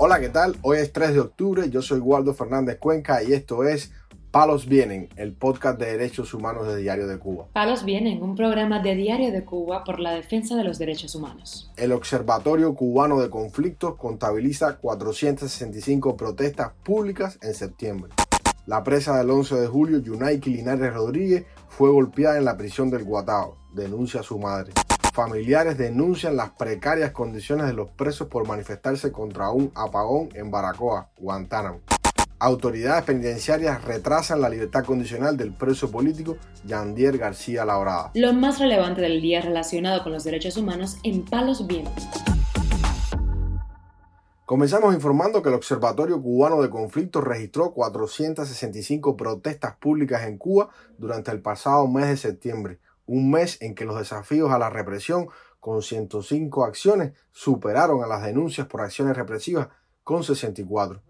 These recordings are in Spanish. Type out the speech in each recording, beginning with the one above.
Hola, ¿qué tal? Hoy es 3 de octubre, yo soy Waldo Fernández Cuenca y esto es Palos Vienen, el podcast de derechos humanos de Diario de Cuba. Palos Vienen, un programa de Diario de Cuba por la defensa de los derechos humanos. El Observatorio Cubano de Conflictos contabiliza 465 protestas públicas en septiembre. La presa del 11 de julio, Yunaiki Linares Rodríguez, fue golpeada en la prisión del Guatao, denuncia su madre. Familiares denuncian las precarias condiciones de los presos por manifestarse contra un apagón en Baracoa, Guantánamo. Autoridades penitenciarias retrasan la libertad condicional del preso político Yandier García Labrada. Lo más relevante del día relacionado con los derechos humanos en Palos Vientos. Comenzamos informando que el Observatorio Cubano de Conflictos registró 465 protestas públicas en Cuba durante el pasado mes de septiembre, un mes en que los desafíos a la represión con 105 acciones superaron a las denuncias por acciones represivas con 64.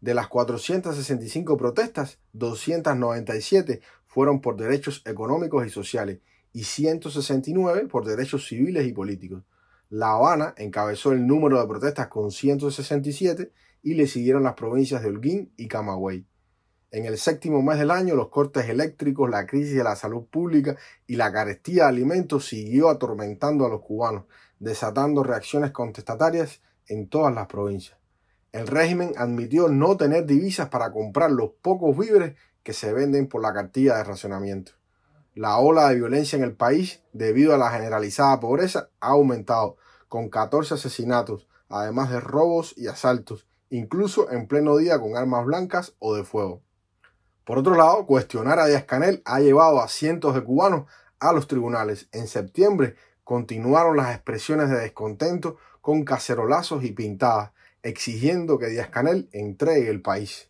De las 465 protestas, 297 fueron por derechos económicos y sociales y 169 por derechos civiles y políticos. La Habana encabezó el número de protestas con 167 y le siguieron las provincias de Holguín y Camagüey. En el séptimo mes del año, los cortes eléctricos, la crisis de la salud pública y la carestía de alimentos siguió atormentando a los cubanos, desatando reacciones contestatarias en todas las provincias el régimen admitió no tener divisas para comprar los pocos víveres que se venden por la cartilla de racionamiento. La ola de violencia en el país, debido a la generalizada pobreza, ha aumentado, con 14 asesinatos, además de robos y asaltos, incluso en pleno día con armas blancas o de fuego. Por otro lado, cuestionar a Díaz Canel ha llevado a cientos de cubanos a los tribunales. En septiembre continuaron las expresiones de descontento con cacerolazos y pintadas, exigiendo que Díaz Canel entregue el país.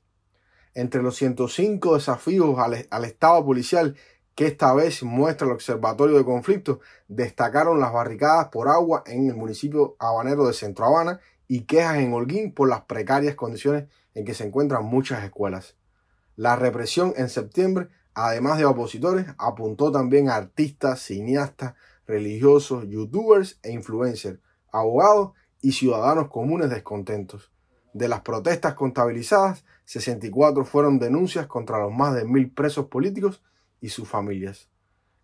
Entre los 105 desafíos al, Estado policial que esta vez muestra el Observatorio de Conflictos, destacaron las barricadas por agua en el municipio habanero de Centro Habana y quejas en Holguín por las precarias condiciones en que se encuentran muchas escuelas. La represión en septiembre, además de opositores, apuntó también a artistas, cineastas, religiosos, youtubers e influencers, abogados y ciudadanos comunes descontentos. De las protestas contabilizadas, 64 fueron denuncias contra los más de mil presos políticos y sus familias.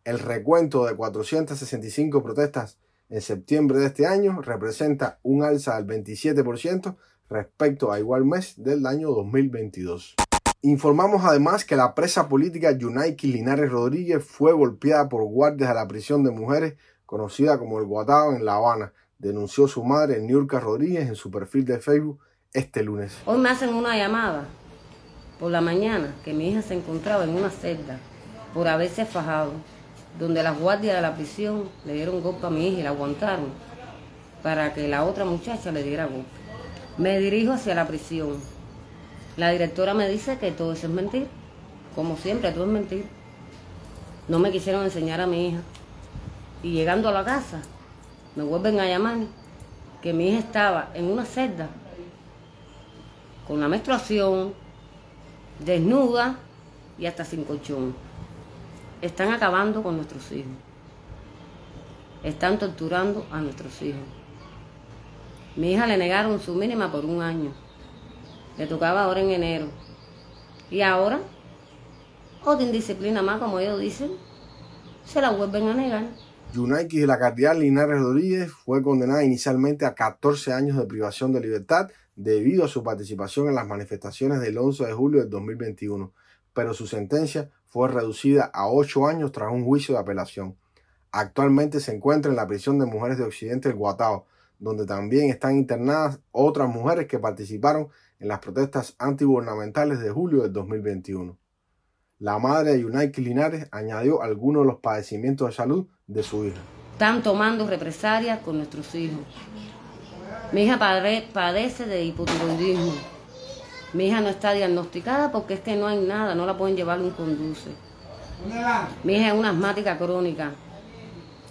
El recuento de 465 protestas en septiembre de este año representa un alza del 27% respecto a igual mes del año 2022. Informamos además que la presa política Yunaiki Linares Rodríguez fue golpeada por guardias de la prisión de mujeres conocida como el Guatao en La Habana, denunció su madre, Niurka Rodríguez, en su perfil de Facebook este lunes. Hoy me hacen una llamada por la mañana que mi hija se encontraba en una celda por haberse fajado, donde las guardias de la prisión le dieron golpe a mi hija y la aguantaron para que la otra muchacha le diera golpe. Me dirijo hacia la prisión. La directora me dice que todo eso es mentir. Como siempre, todo es mentir. No me quisieron enseñar a mi hija. Y llegando a la casa, me vuelven a llamar que mi hija estaba en una celda con la menstruación, desnuda y hasta sin colchón. Están acabando con nuestros hijos. Están torturando a nuestros hijos. Mi hija le negaron su mínima por un año. Le tocaba ahora en enero. Y ahora, otra indisciplina más, como ellos dicen, se la vuelven a negar. Yunaiki de la Cardial Linares Rodríguez fue condenada inicialmente a 14 años de privación de libertad debido a su participación en las manifestaciones del 11 de julio del 2021, pero su sentencia fue reducida a 8 años tras un juicio de apelación. Actualmente se encuentra en la prisión de mujeres de Occidente el Guatao, donde también están internadas otras mujeres que participaron en las protestas antigubernamentales de julio del 2021. La madre de Yunaiki Linares añadió algunos de los padecimientos de salud de su hija. Están tomando represalias con nuestros hijos. Mi hija padece de hipotiroidismo. Mi hija no está diagnosticada porque es que no hay nada, no la pueden llevar un conduce. Mi hija es una asmática crónica.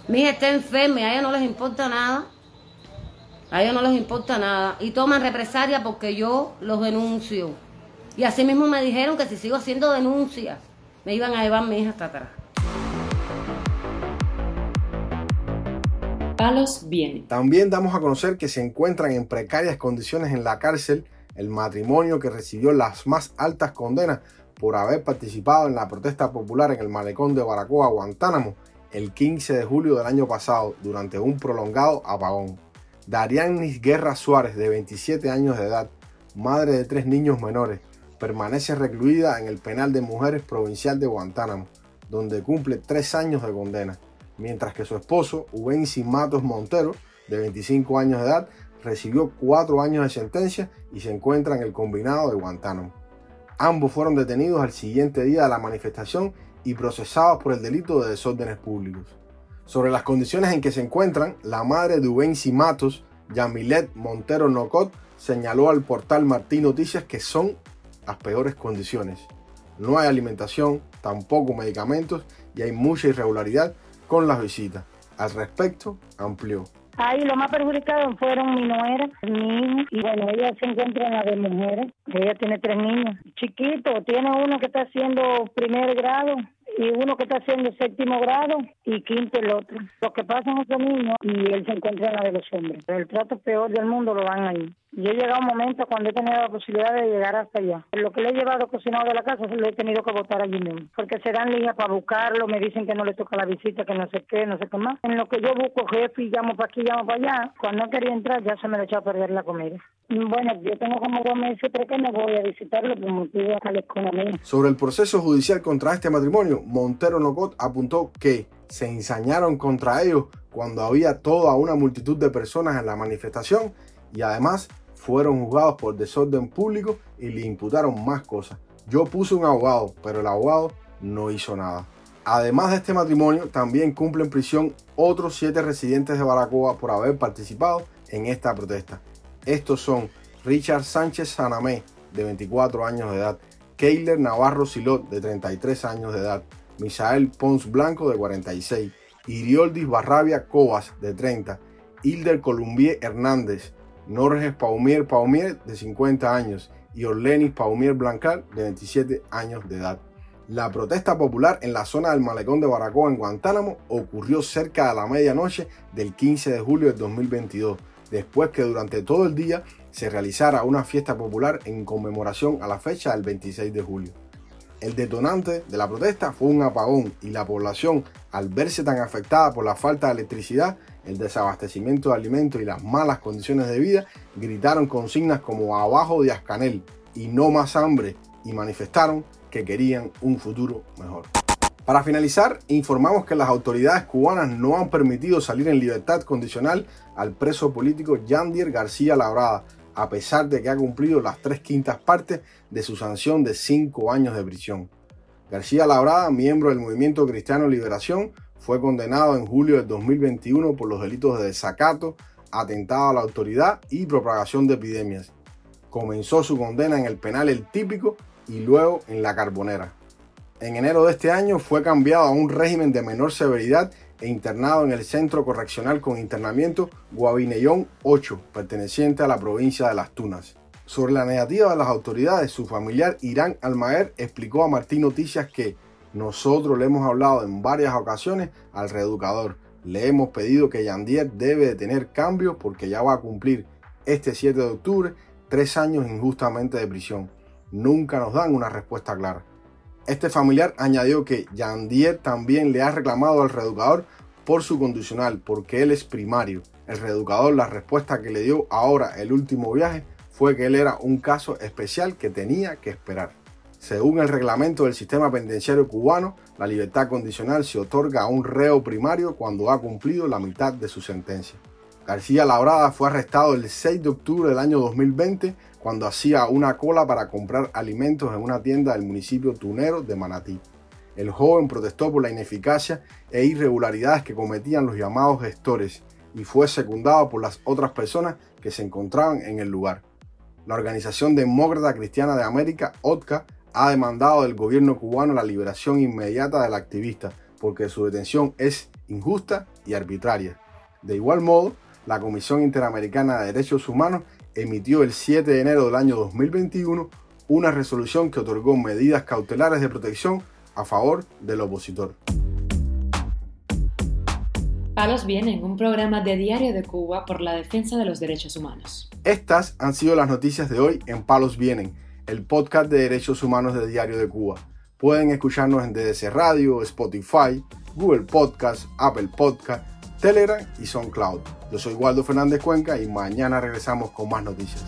Mi hija está enferma y a ella no les importa nada. A ella no les importa nada. Y toman represalias porque yo los denuncio. Y así mismo me dijeron que si sigo haciendo denuncias, me iban a llevar mi hija hasta atrás. palos viene. También damos a conocer que se encuentran en precarias condiciones en la cárcel el matrimonio que recibió las más altas condenas por haber participado en la protesta popular en el malecón de Baracoa, Guantánamo, el 15 de julio del año pasado durante un prolongado apagón. Darianis Guerra Suárez, de 27 años de edad, madre de tres niños menores, permanece recluida en el penal de mujeres provincial de Guantánamo, donde cumple tres años de condena, mientras que su esposo, Ubensi Matos Montero, de 25 años de edad, recibió cuatro años de sentencia y se encuentra en el combinado de Guantánamo. Ambos fueron detenidos al siguiente día de la manifestación y procesados por el delito de desórdenes públicos. Sobre las condiciones en que se encuentran, la madre de Ubensi Matos, Yamilet Montero Nocot, señaló al portal Martín Noticias que son las peores condiciones. No hay alimentación, tampoco medicamentos y hay mucha irregularidad con las visitas. Al respecto, amplió. Ahí lo más perjudicado fueron mi nuera, mi hijo, y bueno, ella se encuentra en la de mujeres. Ella tiene tres niños chiquitos, tiene uno que está haciendo primer grado y uno que está haciendo séptimo grado y quinto el otro. Lo que pasa en ese niño y él se encuentra en la de los hombres. El trato peor del mundo lo dan ahí. Yo he llegado a un momento cuando he tenido la posibilidad de llegar hasta allá. Lo que le he llevado cocinado de la casa lo he tenido que botar allí mismo. Porque se dan líneas para buscarlo, me dicen que no le toca la visita, que no sé qué, no sé qué más. En lo que yo busco jefe y llamo para aquí, llamo para allá, cuando no quería entrar ya se me le echó a perder la comida. Bueno, yo tengo como dos meses, pero que no voy a visitarlo por motivo de la. Sobre el proceso judicial contra este matrimonio, Montero Nocot apuntó que se ensañaron contra ellos cuando había toda una multitud de personas en la manifestación y además fueron juzgados por desorden público y le imputaron más cosas. Yo puse un abogado, pero el abogado no hizo nada. Además de este matrimonio, también cumplen prisión otros siete residentes de Baracoa por haber participado en esta protesta. Estos son Richard Sánchez Sanamé, de 24 años de edad, Keiler Navarro Silot, de 33 años de edad, Misael Pons Blanco, de 46, Irioldis Barrabia Cobas, de 30, Hilder Columbier Hernández, Norges Paumier Paumier, de 50 años, y Orlenis Paumier Blancal, de 27 años de edad. La protesta popular en la zona del malecón de Baracoa en Guantánamo ocurrió cerca de la medianoche del 15 de julio de 2022 después que durante todo el día se realizara una fiesta popular en conmemoración a la fecha del 26 de julio. El detonante de la protesta fue un apagón y la población, al verse tan afectada por la falta de electricidad, el desabastecimiento de alimentos y las malas condiciones de vida, gritaron consignas como abajo de Ascanel y no más hambre y manifestaron que querían un futuro mejor. Para finalizar, informamos que las autoridades cubanas no han permitido salir en libertad condicional al preso político Yandier García Labrada, a pesar de que ha cumplido las tres quintas partes de su sanción de cinco años de prisión. García Labrada, miembro del Movimiento Cristiano Liberación, fue condenado en julio del 2021 por los delitos de desacato, atentado a la autoridad y propagación de epidemias. Comenzó su condena en el penal El Típico y luego en la Carbonera en enero de este año fue cambiado a un régimen de menor severidad e internado en el Centro Correccional con Internamiento Guavinellón 8, perteneciente a la provincia de Las Tunas. Sobre la negativa de las autoridades, su familiar Irán Almaer explicó a Martín Noticias que nosotros le hemos hablado en varias ocasiones al reeducador. Le hemos pedido que Yandier debe de tener cambios porque ya va a cumplir este 7 de octubre tres años injustamente de prisión. Nunca nos dan una respuesta clara. Este familiar añadió que Yandier también le ha reclamado al reeducador por su condicional, porque él es primario. El reeducador la respuesta que le dio ahora el último viaje fue que él era un caso especial que tenía que esperar. Según el reglamento del sistema penitenciario cubano, la libertad condicional se otorga a un reo primario cuando ha cumplido la mitad de su sentencia. García Labrada fue arrestado el 6 de octubre del año 2020 cuando hacía una cola para comprar alimentos en una tienda del municipio tunero de Manatí. El joven protestó por la ineficacia e irregularidades que cometían los llamados gestores y fue secundado por las otras personas que se encontraban en el lugar. La Organización Demócrata Cristiana de América, OTCA, ha demandado del gobierno cubano la liberación inmediata del activista porque su detención es injusta y arbitraria. De igual modo, la Comisión Interamericana de Derechos Humanos emitió el 7 de enero del año 2021 una resolución que otorgó medidas cautelares de protección a favor del opositor. Palos Vienen, un programa de Diario de Cuba por la defensa de los derechos humanos. Estas han sido las noticias de hoy en Palos Vienen, el podcast de derechos humanos de Diario de Cuba. Pueden escucharnos en DDC Radio, Spotify, Google Podcast, Apple Podcast, Telegram y SoundCloud. Yo soy Waldo Fernández Cuenca y mañana regresamos con más noticias.